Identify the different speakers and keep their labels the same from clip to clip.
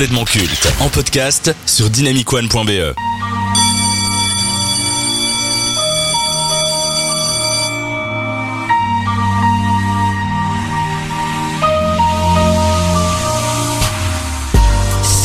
Speaker 1: complètement culte en podcast sur dynamicone.be.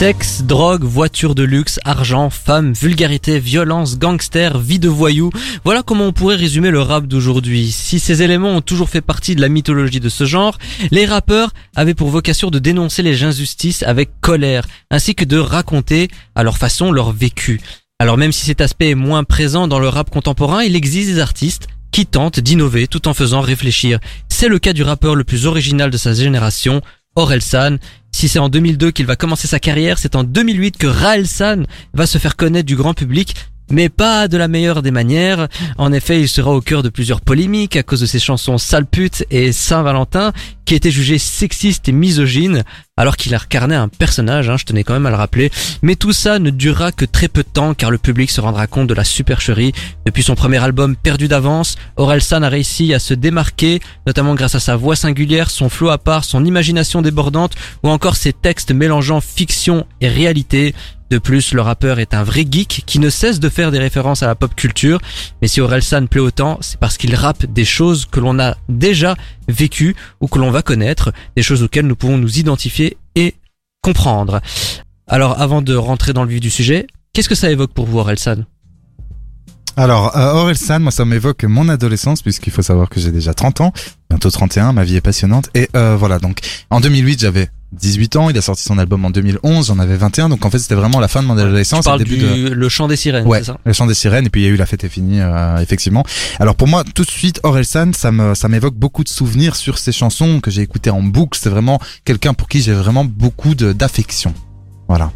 Speaker 2: Sexe, drogue, voiture de luxe, argent, femmes, vulgarité, violence, gangster, vie de voyou. Voilà comment on pourrait résumer le rap d'aujourd'hui. Si ces éléments ont toujours fait partie de la mythologie de ce genre, les rappeurs avaient pour vocation de dénoncer les injustices avec colère, ainsi que de raconter à leur façon leur vécu. Alors même si cet aspect est moins présent dans le rap contemporain, il existe des artistes qui tentent d'innover tout en faisant réfléchir. C'est le cas du rappeur le plus original de sa génération, Orelsan. Si c'est en 2002 qu'il va commencer sa carrière, c'est en 2008 que Raelsan va se faire connaître du grand public mais pas de la meilleure des manières. En effet, il sera au cœur de plusieurs polémiques à cause de ses chansons Sale pute et Saint-Valentin, qui étaient jugées sexistes et misogynes, alors qu'il a incarné un personnage, hein, je tenais quand même à le rappeler. Mais tout ça ne durera que très peu de temps, car le public se rendra compte de la supercherie. Depuis son premier album Perdu d'avance, Orelsan a réussi à se démarquer, notamment grâce à sa voix singulière, son flow à part, son imagination débordante, ou encore ses textes mélangeant fiction et réalité. De plus, le rappeur est un vrai geek qui ne cesse de faire des références à la pop culture. Mais si Orelsan plaît autant, c'est parce qu'il rappe des choses que l'on a déjà vécues ou que l'on va connaître, des choses auxquelles nous pouvons nous identifier et comprendre. Alors, avant de rentrer dans le vif du sujet, qu'est-ce que ça évoque pour vous, Orelsan?
Speaker 3: Alors, euh, Orelsan, moi ça m'évoque mon adolescence puisqu'il faut savoir que j'ai déjà 30 ans, bientôt 31, ma vie est passionnante. Et euh, voilà, donc en 2008 j'avais 18 ans, il a sorti son album en 2011, j'en avais 21, donc en fait c'était vraiment la fin de mon adolescence.
Speaker 2: Tu parles
Speaker 3: le début
Speaker 2: du
Speaker 3: de...
Speaker 2: Le Chant des Sirènes,
Speaker 3: Ouais,
Speaker 2: c'est ça
Speaker 3: le chant des sirènes, et puis il y a eu La fête est finie, euh, effectivement. Alors pour moi, tout de suite, Orelsan, ça me, ça m'évoque beaucoup de souvenirs sur ces chansons que j'ai écoutées en boucle. C'est vraiment quelqu'un pour qui j'ai vraiment beaucoup de, d'affection. Voilà.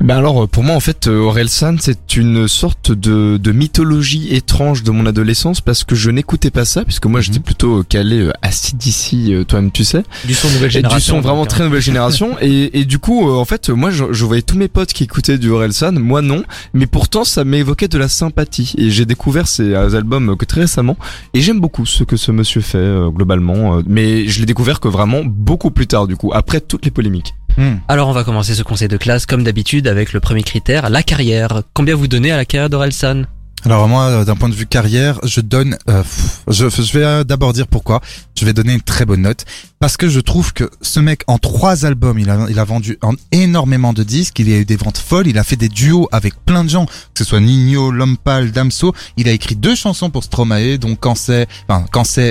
Speaker 4: Ben alors euh, pour moi en fait euh, Orelsan c'est une sorte de, de mythologie étrange de mon adolescence parce que je n'écoutais pas ça puisque moi
Speaker 3: Mhm.
Speaker 4: j'étais plutôt calé euh, acide ici toi-même tu sais.
Speaker 2: Du son nouvelle
Speaker 4: et
Speaker 2: génération.
Speaker 4: du son vraiment
Speaker 2: donc,
Speaker 4: très nouvelle génération. Et, et du coup euh, en fait moi je, je voyais tous mes potes qui écoutaient du Orelsan moi non. Mais pourtant ça m'évoquait de la sympathie. Et j'ai découvert ces albums que très récemment. Et j'aime beaucoup ce que ce monsieur fait euh, globalement euh, mais je l'ai découvert que vraiment beaucoup plus tard du coup après toutes les polémiques.
Speaker 3: Hmm.
Speaker 2: Alors on va commencer ce conseil de classe comme d'habitude avec le premier critère, la carrière. Combien vous donnez à la carrière d'Orelsan?
Speaker 3: Alors moi, euh, d'un point de vue carrière, je donne. euh, je, vais euh, d'abord dire pourquoi. Je vais donner une très bonne note parce que je trouve que ce mec en trois albums, il a, vendu en énormément de disques. Il a eu des ventes folles. Il a fait des duos avec plein de gens, que ce soit Nino, Lompal, Damso. Il a écrit deux chansons pour Stromae, donc Cancet, enfin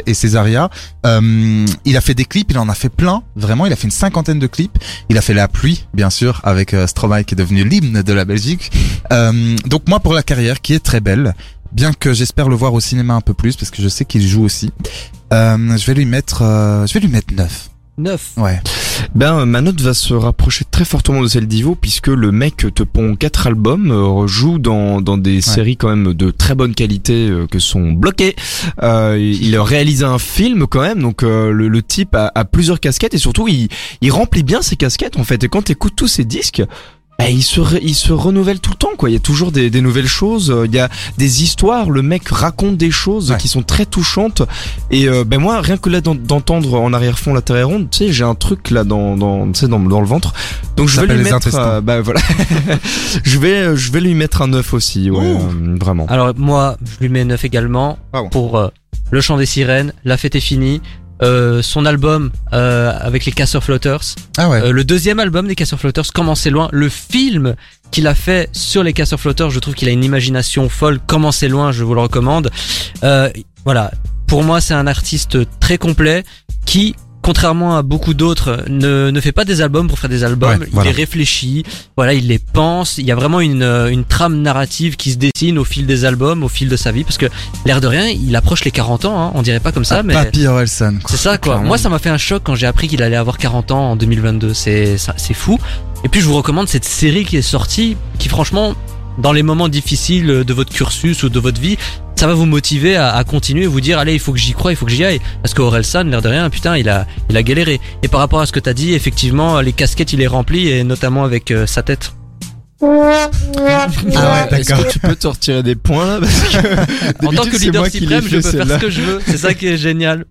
Speaker 3: et Césaria. Euh, il a fait des clips. Il en a fait plein. Vraiment, il a fait une cinquantaine de clips. Il a fait La pluie, bien sûr, avec Stromae qui est devenu l'hymne de la Belgique. Donc moi, pour la carrière qui est très belle, bien que j'espère le voir au cinéma un peu plus parce que je sais qu'il joue aussi. Euh, je vais lui mettre, euh, je vais lui mettre 9.
Speaker 2: 9.
Speaker 3: Ouais.
Speaker 4: Ben euh, ma note va se rapprocher très fortement de celle d'Ivo puisque le mec te pond quatre albums, euh, joue dans, dans des séries quand même de très bonne qualité euh, que sont bloquées. Euh, il a réalisé un film quand même, donc euh, le, le type a, a plusieurs casquettes et surtout il, il remplit bien ses casquettes en fait. Et quand t'écoutes tous ses disques, ben, il se re- il se renouvelle tout le temps quoi. Il y a toujours des, des nouvelles choses. euh, Il y a des histoires. Le mec raconte des choses
Speaker 3: Ouais.
Speaker 4: qui sont très touchantes. Et euh, ben moi rien que là d'en- d'entendre en arrière-fond la terre est ronde, tu sais j'ai un truc là dans dans tu sais dans, dans le ventre. Donc je vais lui
Speaker 3: les
Speaker 4: mettre
Speaker 3: intestins.
Speaker 4: euh, bah voilà. je vais je vais lui mettre un 9 aussi ouais euh, vraiment.
Speaker 2: Alors moi, je lui mets 9 également
Speaker 3: Ah bon.
Speaker 2: pour euh, Le Chant des Sirènes, La Fête est finie, euh, son album euh, avec les Casseurs Flotters,
Speaker 3: Ah ouais.
Speaker 2: euh, le deuxième album des Casseurs Flotters, Comment c'est loin, le film qu'il a fait sur les Casseurs Flotters, je trouve qu'il a une imagination folle, Comment c'est loin, je vous le recommande. Euh, voilà, pour moi c'est un artiste très complet qui contrairement à beaucoup d'autres, ne, ne fait pas des albums pour faire des albums.
Speaker 3: Ouais,
Speaker 2: il
Speaker 3: voilà.
Speaker 2: les réfléchit, voilà, il les pense. Il y a vraiment une, euh, une trame narrative qui se dessine au fil des albums, au fil de sa vie, parce que l'air de rien, il approche les 40 ans. Hein, on dirait pas comme ça,
Speaker 3: Ah,
Speaker 2: mais
Speaker 3: Papy Orelsan.
Speaker 2: c'est ça quoi.
Speaker 3: Clairement.
Speaker 2: Moi, ça m'a fait un choc quand j'ai appris qu'il allait avoir 40 ans en 2022. C'est c'est fou. Et puis je vous recommande cette série qui est sortie, qui franchement, dans les moments difficiles de votre cursus ou de votre vie, ça va vous motiver à, à continuer et vous dire allez il faut que j'y croie, il faut que j'y aille. Parce qu'Orelsan, l'air de rien, putain, il a, il a galéré. Et par rapport à ce que t'as dit, effectivement, les casquettes il est rempli et notamment avec euh, sa tête.
Speaker 3: Ah ouais,
Speaker 4: Est-ce
Speaker 3: d'accord.
Speaker 4: que tu peux te retirer des points là parce que
Speaker 2: En tant que leader suprême, je peux faire ce que je veux. C'est ça qui est génial.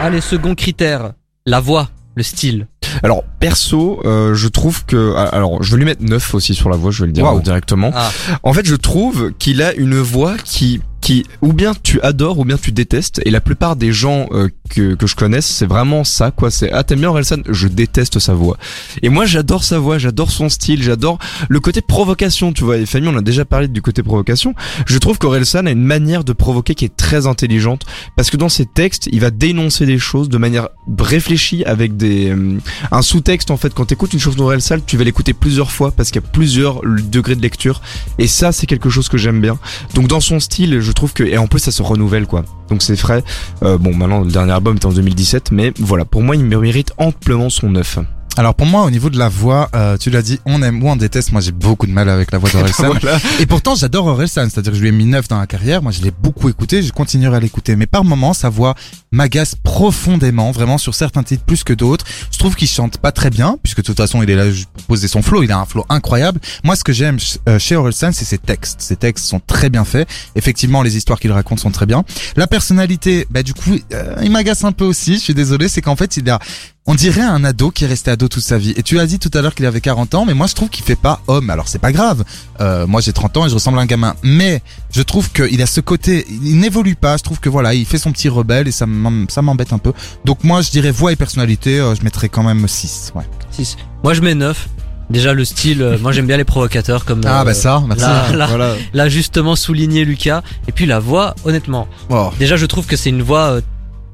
Speaker 2: Allez, second critère, la voix. Le style.
Speaker 4: Alors perso, euh, je trouve que alors je vais lui mettre 9 aussi sur la voix, je vais le dire
Speaker 3: Waouh.
Speaker 4: directement.
Speaker 2: Ah.
Speaker 4: En fait, je trouve qu'il a une voix qui qui ou bien tu adores ou bien tu détestes et la plupart des gens euh, que que je connaisse, c'est vraiment ça quoi, c'est ah t'aimes bien Orelsan, je déteste sa voix. Et moi j'adore sa voix, j'adore son style, j'adore le côté provocation, tu vois. Et Famille, on a déjà parlé du côté provocation. Je trouve qu'Orelsan a une manière de provoquer qui est très intelligente parce que dans ses textes, il va dénoncer des choses de manière réfléchie avec des euh, un sous-texte en fait. Quand t'écoutes une chanson d'Orelsan, tu vas l'écouter plusieurs fois parce qu'il y a plusieurs degrés de lecture. Et ça, c'est quelque chose que j'aime bien. Donc dans son style, trouve que et en plus ça se renouvelle quoi. Donc c'est frais. Euh, bon, maintenant le dernier album était en 2017, mais voilà, pour moi, il mérite amplement son neuf.
Speaker 3: Alors pour moi, au niveau de la voix, euh, tu l'as dit, on aime ou on déteste. Moi, j'ai beaucoup de mal avec la voix d'Orelsan.
Speaker 4: Voilà.
Speaker 3: Et pourtant, j'adore Orelsan. C'est-à-dire que je lui ai mis 9 dans la carrière. Moi, je l'ai beaucoup écouté. Je continuerai à l'écouter. Mais par moments, sa voix m'agace profondément. Vraiment sur certains titres plus que d'autres. Je trouve qu'il chante pas très bien, puisque de toute façon, il est là pour poser son flow. Il a un flow incroyable. Moi, ce que j'aime euh, chez Orelsan, c'est ses textes. Ses textes sont très bien faits. Effectivement, les histoires qu'il raconte sont très bien. La personnalité, bah du coup, euh, il m'agace un peu aussi. Je suis désolé. C'est qu'en fait, il a on dirait un ado qui est resté ado toute sa vie. Et tu as dit tout à l'heure qu'il avait 40 ans, mais moi je trouve qu'il fait pas homme. Alors c'est pas grave. Euh, moi j'ai 30 ans et je ressemble à un gamin. Mais je trouve qu'il a ce côté, il n'évolue pas. Je trouve que voilà, il fait son petit rebelle et ça m'em- ça m'embête un peu. Donc moi je dirais voix et personnalité, euh, je mettrais quand même 6. Ouais.
Speaker 2: Six. Moi je mets 9. Déjà le style, euh, moi j'aime bien les provocateurs comme
Speaker 3: Ah
Speaker 2: euh,
Speaker 3: bah ça, merci.
Speaker 2: là, là,
Speaker 4: Voilà.
Speaker 2: là, justement souligné Lucas. Et puis la voix, honnêtement,
Speaker 3: Oh.
Speaker 2: déjà je trouve que c'est une voix euh,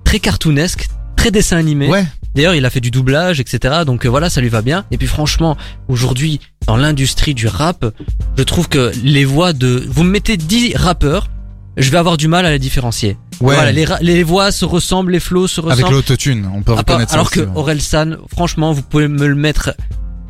Speaker 2: très cartoonesque, très dessin animé.
Speaker 3: Ouais.
Speaker 2: D'ailleurs, il a fait du doublage, etc. Donc euh, voilà, ça lui va bien. Et puis franchement, aujourd'hui, dans l'industrie du rap, je trouve que les voix de... Vous me mettez 10 rappeurs, je vais avoir du mal à les différencier.
Speaker 3: Ouais.
Speaker 2: Voilà, les, voix se ressemblent, les flows se
Speaker 3: Avec
Speaker 2: ressemblent.
Speaker 3: l'autotune, on peut
Speaker 2: part-
Speaker 3: reconnaître ça
Speaker 2: alors
Speaker 3: aussi,
Speaker 2: que
Speaker 3: ouais.
Speaker 2: Orelsan, franchement, vous pouvez me le mettre...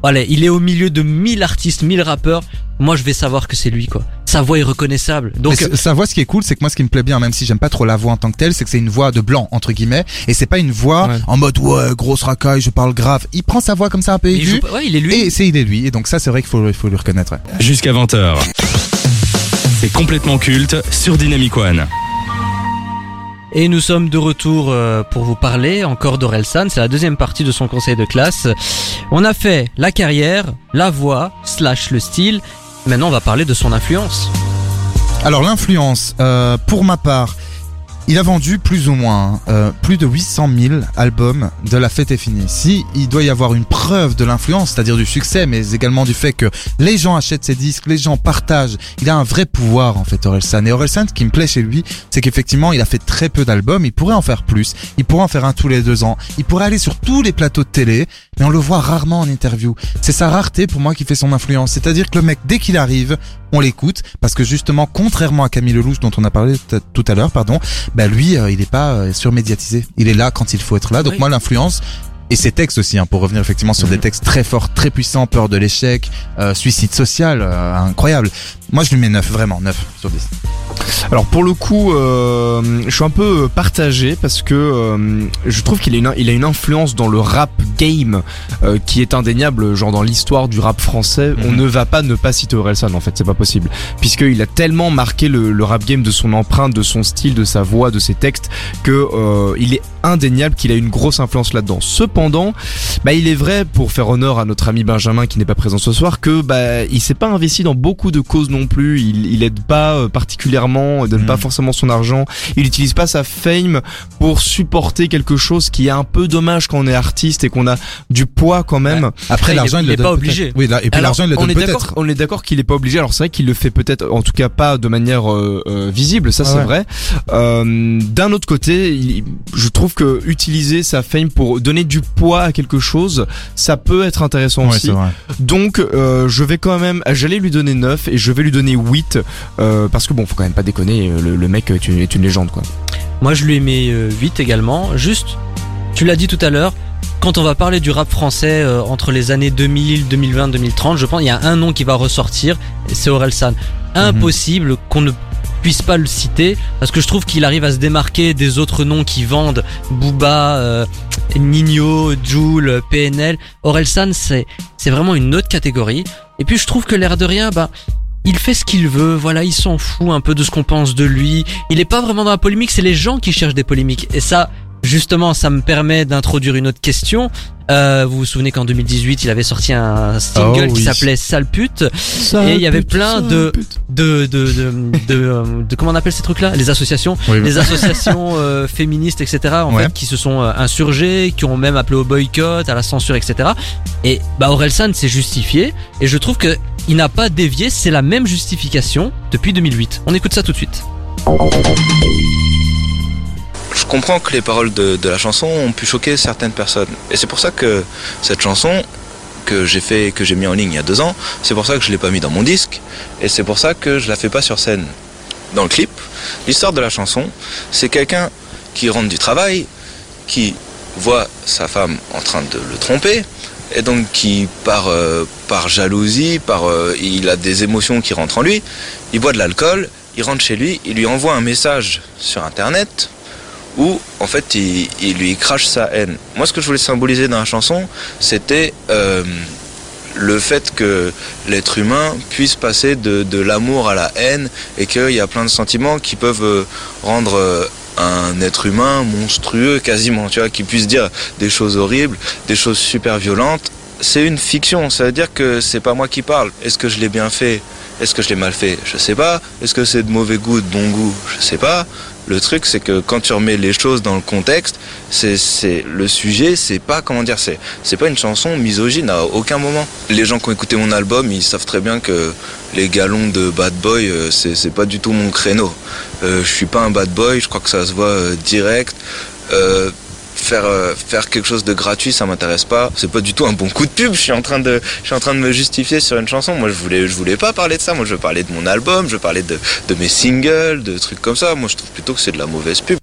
Speaker 2: Voilà, il est au milieu de 1000 artistes, 1000 rappeurs. Moi, je vais savoir que c'est lui, quoi. Sa voix est reconnaissable. Donc,
Speaker 3: sa voix, ce qui est cool, c'est que moi, ce qui me plaît bien, même si j'aime pas trop la voix en tant que telle, c'est que c'est une voix de blanc entre guillemets, et c'est pas une voix
Speaker 4: Ouais.
Speaker 3: en mode ouais grosse racaille, je parle grave. Il prend sa voix comme ça un peu
Speaker 2: il joue
Speaker 3: aiguë,
Speaker 2: pas- ouais, il est lui.
Speaker 3: et c'est il est lui. Et donc ça, c'est vrai qu'il faut, il faut lui reconnaître. ouais.
Speaker 1: Jusqu'à 20h. C'est complètement culte sur Dynamic One.
Speaker 2: Et nous sommes de retour euh, pour vous parler encore d'Orelsan, c'est la deuxième partie de son conseil de classe. On a fait la carrière, la voix, slash le style. Maintenant, on va parler de son influence.
Speaker 3: Alors l'influence, euh, pour ma part, il a vendu plus ou moins euh, plus de 800 000 albums de La Fête est finie. Si il doit y avoir une preuve de l'influence, c'est-à-dire du succès, mais également du fait que les gens achètent ses disques, les gens partagent, il a un vrai pouvoir en fait Orelsan. Et Orelsan, ce qui me plaît chez lui, c'est qu'effectivement il a fait très peu d'albums, il pourrait en faire plus, il pourrait en faire un tous les deux ans, il pourrait aller sur tous les plateaux de télé, mais on le voit rarement en interview. C'est sa rareté pour moi qui fait son influence. C'est-à-dire que le mec, dès qu'il arrive, on l'écoute parce que justement, contrairement à Camille Lelouch dont on a parlé tout à l'heure, pardon, bah lui, euh, il n'est pas euh, surmédiatisé. Il est là quand il faut être là. Donc
Speaker 2: Oui.
Speaker 3: moi, l'influence et ses textes aussi, hein, pour revenir effectivement sur des textes très forts, très puissants, peur de l'échec, euh, suicide social, euh, incroyable. Moi, je lui mets 9, vraiment 9 sur 10.
Speaker 4: Alors pour le coup, euh, je suis un peu partagé parce que euh, je trouve qu'il a une, il a une influence dans le rap game euh, qui est indéniable. Genre dans l'histoire du rap français, on
Speaker 3: Mhm.
Speaker 4: ne va pas ne pas citer Orelsan en fait, c'est pas possible, puisqu'il a tellement marqué le, le rap game de son empreinte, de son style, de sa voix, de ses textes, que euh, il est indéniable qu'il a une grosse influence là-dedans. Cependant, bah il est vrai pour faire honneur à notre ami Benjamin qui n'est pas présent ce soir que bah il s'est pas investi dans beaucoup de causes non plus. Il, il aide pas euh, particulièrement, il donne
Speaker 3: Mhm.
Speaker 4: pas forcément son argent. Il utilise pas sa fame pour supporter quelque chose qui est un peu dommage quand on est artiste et qu'on a du poids quand même.
Speaker 3: Après,
Speaker 2: il est-
Speaker 3: l'argent, il,
Speaker 2: il
Speaker 3: le
Speaker 2: est pas obligé.
Speaker 3: Oui, là, et puis l'argent, il le
Speaker 4: on
Speaker 3: donne
Speaker 4: est d'accord,
Speaker 3: peut-être.
Speaker 4: on est d'accord qu'il est pas obligé. Alors c'est vrai qu'il le fait peut-être, en tout cas pas de manière euh, euh, visible, ça
Speaker 3: Ah
Speaker 4: c'est
Speaker 3: ouais.
Speaker 4: vrai. Euh, D'un autre côté, il- je trouve que utiliser sa fame pour donner du poids à quelque chose, ça peut être intéressant
Speaker 3: Ouais,
Speaker 4: aussi. Donc euh, je vais quand même, j'allais lui donner 9 et je vais lui donner 8 euh, parce que bon, faut quand même pas déconner, euh, le, le mec est une, est une légende quoi.
Speaker 2: Moi, je lui ai mis euh, 8 également. Juste, tu l'as dit tout à l'heure, quand on va parler du rap français euh, entre les années 2000, 2020, 2030, je pense qu'il y a un nom qui va ressortir, c'est Orelsan. Impossible qu'on ne puisse pas le citer, parce que je trouve qu'il arrive à se démarquer des autres noms qui vendent, Booba, euh, Nino, Joule, PNL. Orelsan, c'est c'est vraiment une autre catégorie. Et puis je trouve que l'air de rien, bah il fait ce qu'il veut, voilà, il s'en fout un peu de ce qu'on pense de lui. Il est pas vraiment dans la polémique, c'est les gens qui cherchent des polémiques. Et ça, justement, ça me permet d'introduire une autre question. Euh, vous vous souvenez qu'en 2018, il avait sorti un single
Speaker 3: Oh,
Speaker 2: qui
Speaker 3: oui.
Speaker 2: s'appelait Sale pute. Et il y avait plein de, de, de, de, de, euh, de- comment on appelle ces trucs-là? Les associations,
Speaker 3: Oui,
Speaker 2: les associations euh, féministes, etc. En
Speaker 3: Ouais.
Speaker 2: fait, qui se sont euh, insurgées, qui ont même appelé au boycott, à la censure, etc. Et bah Orelsan s'est justifié, et je trouve que il n'a pas dévié. C'est la même justification depuis 2008. On écoute ça tout de suite.
Speaker 5: Je comprends que les paroles de, la chanson ont pu choquer certaines personnes. Et c'est pour ça que cette chanson que j'ai fait, que j'ai mis en ligne il y a deux ans, c'est pour ça que je l'ai pas mis dans mon disque. Et c'est pour ça que je la fais pas sur scène. Dans le clip, l'histoire de la chanson, c'est quelqu'un qui rentre du travail, qui voit sa femme en train de le tromper, et donc qui par, euh, par jalousie, par euh, il a des émotions qui rentrent en lui, il boit de l'alcool, il rentre chez lui, il lui envoie un message sur internet où en fait il, lui crache sa haine. Moi ce que je voulais symboliser dans la chanson, c'était euh, le fait que l'être humain puisse passer de, de l'amour à la haine et qu'il y a plein de sentiments qui peuvent euh, rendre euh, un être humain monstrueux quasiment, tu vois, qui puisse dire des choses horribles, des choses super violentes. C'est une fiction, ça veut dire que c'est pas moi qui parle. Est-ce que je l'ai bien fait? Est-ce que je l'ai mal fait? Je sais pas. Est-ce que c'est de mauvais goût, de bon goût? Je sais pas. Le truc, c'est que quand tu remets les choses dans le contexte, c'est, le sujet, c'est pas comment dire, c'est, c'est pas une chanson misogyne à aucun moment. Les gens qui ont écouté mon album, ils savent très bien que les galons de bad boy, euh, c'est, c'est pas du tout mon créneau. Euh, je suis pas un bad boy, je crois que ça se voit euh, direct. Euh, faire euh, faire quelque chose de gratuit ça m'intéresse pas. C'est pas du tout un bon coup de pub. Je suis en train de je suis en train de me justifier sur une chanson. Moi je voulais je voulais pas parler de ça. Moi je veux parler de mon album. Je veux parler de, de mes singles de trucs comme ça. Moi je trouve plutôt que c'est de la mauvaise pub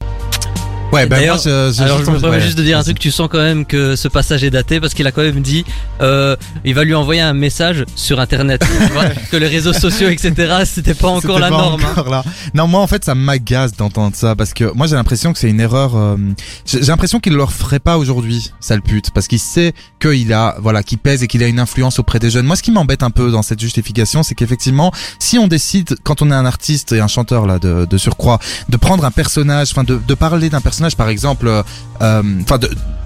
Speaker 3: Ouais, ben moi,
Speaker 2: D'ailleurs,
Speaker 3: je, je,
Speaker 2: Alors je me permets
Speaker 3: ouais.
Speaker 2: juste de dire un truc, tu sens quand même que ce passage est daté parce qu'il a quand même dit, euh, il va lui envoyer un message sur internet, tu vois, que les réseaux sociaux, etc. C'était pas encore la
Speaker 3: pas
Speaker 2: norme. hein.
Speaker 3: encore là. Non, moi en fait ça m'agace d'entendre ça parce que moi j'ai l'impression que c'est une erreur. euh, j'ai l'impression qu'il le referait pas aujourd'hui, sale pute, parce qu'il sait qu'il a, voilà, qu'il pèse et qu'il a une influence auprès des jeunes. Moi, ce qui m'embête un peu dans cette justification, c'est qu'effectivement, si on décide, quand on est un artiste et un chanteur là de, de surcroît, de prendre un personnage, enfin de, de parler d'un personnage, par exemple, euh, euh, enfin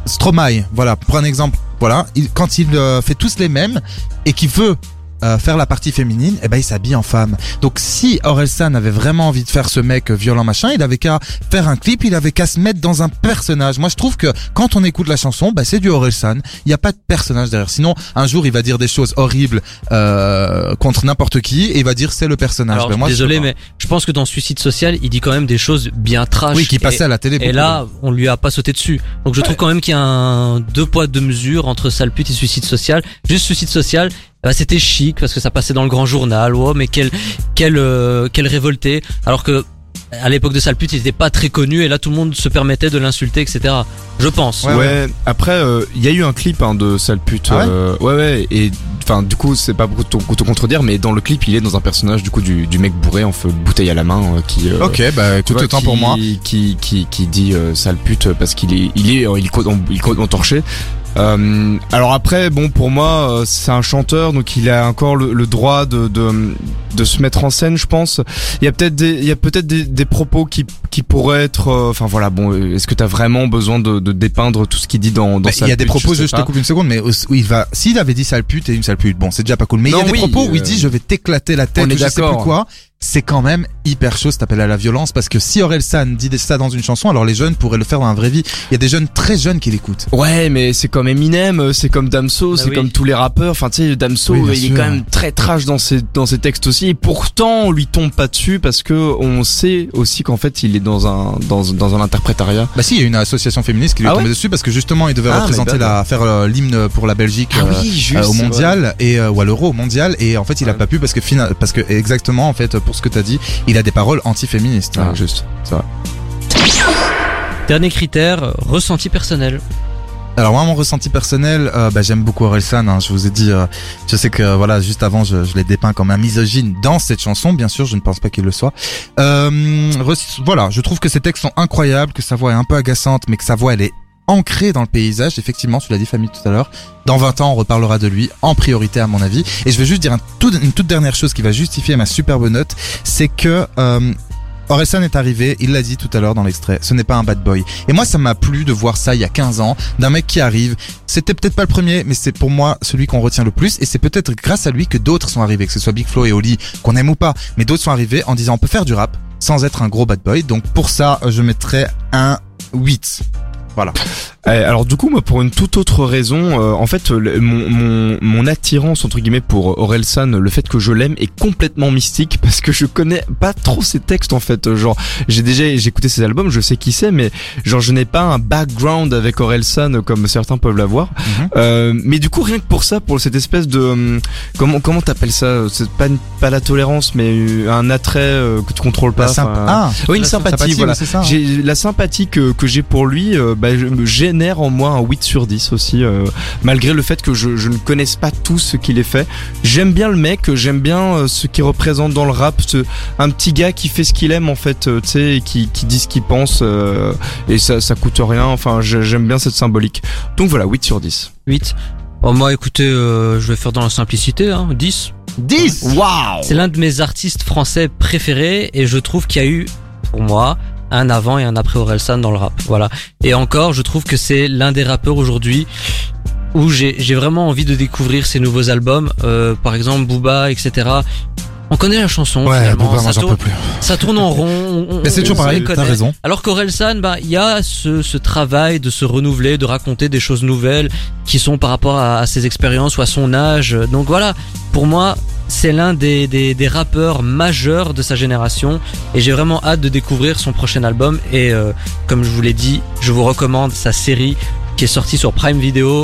Speaker 3: Stromae, voilà, pour un exemple, voilà, il- quand il euh, fait tous les mêmes et qu'il veut euh, faire la partie féminine, eh ben il s'habille en femme. Donc si Orelsan avait vraiment envie de faire ce mec euh, violent machin, il avait qu'à faire un clip, il avait qu'à se mettre dans un personnage. Moi je trouve que quand on écoute la chanson, bah, c'est du Orelsan. Il n'y a pas de personnage derrière. Sinon un jour il va dire des choses horribles euh, contre n'importe qui et il va dire c'est le personnage.
Speaker 2: Alors
Speaker 3: Ben, moi,
Speaker 2: désolé, mais je pense que dans Suicide Social, il dit quand même des choses bien trash.
Speaker 3: oui qui passait à la télé.
Speaker 2: Et là, on lui a pas sauté dessus. Donc je trouve quand même qu'il y a un deux poids deux mesures entre sale pute et suicide social. Juste suicide social, bah, c'était chic parce que ça passait dans le grand journal. Ouais, mais quel quel euh, quel révolté. Alors que à l'époque de sale pute, il était pas très connu et là tout le monde se permettait de l'insulter, etc. Je pense.
Speaker 3: Ouais,
Speaker 4: Ouais, après, euh, il y a eu un clip hein, de sale pute.
Speaker 3: Ah ouais
Speaker 4: euh, ouais, ouais, et enfin, du coup, c'est pas beaucoup te, te contredire, mais dans le clip, il est dans un personnage du coup du, du mec bourré en feu bouteille à la main euh, qui. euh,
Speaker 3: Ok, bah écoute autant
Speaker 4: qui-
Speaker 3: pour moi.
Speaker 4: Qui qui qui dit euh, sale pute parce qu'il est il est euh, il il est co- entorché. Euh, alors après, bon, pour moi, euh, c'est un chanteur, donc il a encore le, le droit de, de de se mettre en scène, je pense. Il y a peut-être des il y a peut-être des, des propos qui qui pourraient être, euh, enfin voilà, bon, est-ce que t'as vraiment besoin de, de dépeindre tout ce qu'il dit dans dans
Speaker 3: Bah,
Speaker 4: sa
Speaker 3: il y a des propos, je, te coupe une seconde, mais où il va, s'il avait dit sale pute et une sale pute, bon, c'est déjà pas cool. Mais il y a des
Speaker 4: oui,
Speaker 3: propos où il
Speaker 4: euh,
Speaker 3: dit je vais t'éclater la tête
Speaker 4: on est
Speaker 3: ou je sais plus quoi. C'est quand même hyper chaud, ça t'appelle à la violence parce que si Orelsan dit ça dans une chanson, alors les jeunes pourraient le faire dans la vraie vie. Il y a des jeunes très jeunes qui l'écoutent.
Speaker 4: Ouais, mais c'est comme Eminem, euh, c'est comme Damso,
Speaker 2: Bah
Speaker 4: c'est
Speaker 2: oui.
Speaker 4: comme tous les rappeurs. Enfin, tu sais, Damso,
Speaker 3: Oui,
Speaker 4: il
Speaker 3: sûr.
Speaker 4: est quand même très trash dans ses dans ses textes aussi. Et pourtant, on lui tombe pas dessus parce que on sait aussi qu'en fait, il est dans un dans dans un interprétariat.
Speaker 3: Bah si, il y a une association féministe qui lui est
Speaker 4: Ah
Speaker 3: tombée
Speaker 4: ouais
Speaker 3: dessus parce que justement il devait
Speaker 4: Ah,
Speaker 3: représenter
Speaker 4: mais bah,
Speaker 3: la, faire euh, l'hymne pour la Belgique.
Speaker 4: Ah
Speaker 3: euh,
Speaker 4: oui, juste.
Speaker 3: euh, au mondial et euh, ou à l'euro au mondial et en fait il a
Speaker 4: Ouais.
Speaker 3: pas pu parce que parce que exactement en fait pour ce que t'as dit il a des paroles anti-féministes
Speaker 4: Ah, juste. Ça.
Speaker 2: Dernier critère, ressenti personnel.
Speaker 3: Alors moi mon ressenti personnel, euh, bah, j'aime beaucoup Orelsan. Hein, je vous ai dit, euh, je sais que voilà juste avant je, je l'ai dépeint comme un misogyne dans cette chanson. Bien sûr, je ne pense pas qu'il le soit. Euh, voilà, je trouve que ses textes sont incroyables, que sa voix est un peu agaçante, mais que sa voix elle est ancrée dans le paysage. Effectivement, tu l'as dit Famille tout à l'heure. Dans 20 ans, on reparlera de lui en priorité à mon avis. Et je vais juste dire une toute dernière chose qui va justifier ma superbe note, c'est que euh, Orelsan est arrivé, il l'a dit tout à l'heure dans l'extrait, ce n'est pas un bad boy. Et moi, ça m'a plu de voir ça il y a 15 ans, d'un mec qui arrive. C'était peut-être pas le premier, mais c'est pour moi celui qu'on retient le plus. Et c'est peut-être grâce à lui que d'autres sont arrivés, que ce soit Big Flo et Oli, qu'on aime ou pas. Mais d'autres sont arrivés en disant on peut faire du rap sans être un gros bad boy. Donc pour ça, je mettrais un 8. Voilà.
Speaker 4: Eh, alors du coup, moi, pour une toute autre raison, euh, en fait, le- mon, mon, mon attirance entre guillemets pour Orelsan, le fait que je l'aime est complètement mystique parce que je connais pas trop ses textes en fait. Genre, j'ai déjà j'ai écouté ses albums, je sais qui c'est, mais genre je n'ai pas un background avec Orelsan comme certains peuvent l'avoir.
Speaker 3: Mhm.
Speaker 4: Euh, mais du coup, rien que pour ça, pour cette espèce de hum, comment comment t'appelles ça? C'est pas une- pas la tolérance, mais euh, un attrait euh, que tu contrôles pas.
Speaker 3: La
Speaker 4: enfin,
Speaker 3: Ah,
Speaker 4: oui, une sympathie, voilà.
Speaker 3: ça. hein.
Speaker 4: J'ai la sympathie que, que j'ai pour lui, euh, bah, je- en moi un 8 sur 10 aussi, euh, malgré le fait que je, je ne connaisse pas tout ce qu'il est fait. J'aime bien le mec, j'aime bien euh, ce qu'il représente dans le rap, ce- un petit gars qui fait ce qu'il aime en fait, euh, tu sais, et qui, qui dit ce qu'il pense, euh, et ça, ça coûte rien, enfin j'aime bien cette symbolique. Donc voilà, 8 sur 10.
Speaker 2: 8. Bon, moi, écoutez, euh, je vais faire dans la simplicité, hein, 10.
Speaker 3: 10
Speaker 4: Waouh
Speaker 2: C'est l'un de mes artistes français préférés et je trouve qu'il y a eu, pour moi, un avant et un après Orelsan dans le rap. Voilà. Et encore, je trouve que c'est l'un des rappeurs aujourd'hui où j'ai vraiment envie de découvrir ses nouveaux albums. Euh, par exemple, Booba, etc. On connaît la chanson
Speaker 3: Ouais,
Speaker 2: finalement. Ça, tourne,
Speaker 3: peux plus.
Speaker 2: ça tourne en rond. on- on-
Speaker 3: Mais c'est toujours pareil, t'as raison.
Speaker 2: Alors qu'Orelsan, bah, il y a ce, ce travail de se renouveler, de raconter des choses nouvelles qui sont par rapport à, à ses expériences ou à son âge. Donc voilà, pour moi, c'est l'un des, des, des rappeurs majeurs de sa génération et j'ai vraiment hâte de découvrir son prochain album. Et euh, comme je vous l'ai dit, je vous recommande sa série qui est sortie sur Prime Video.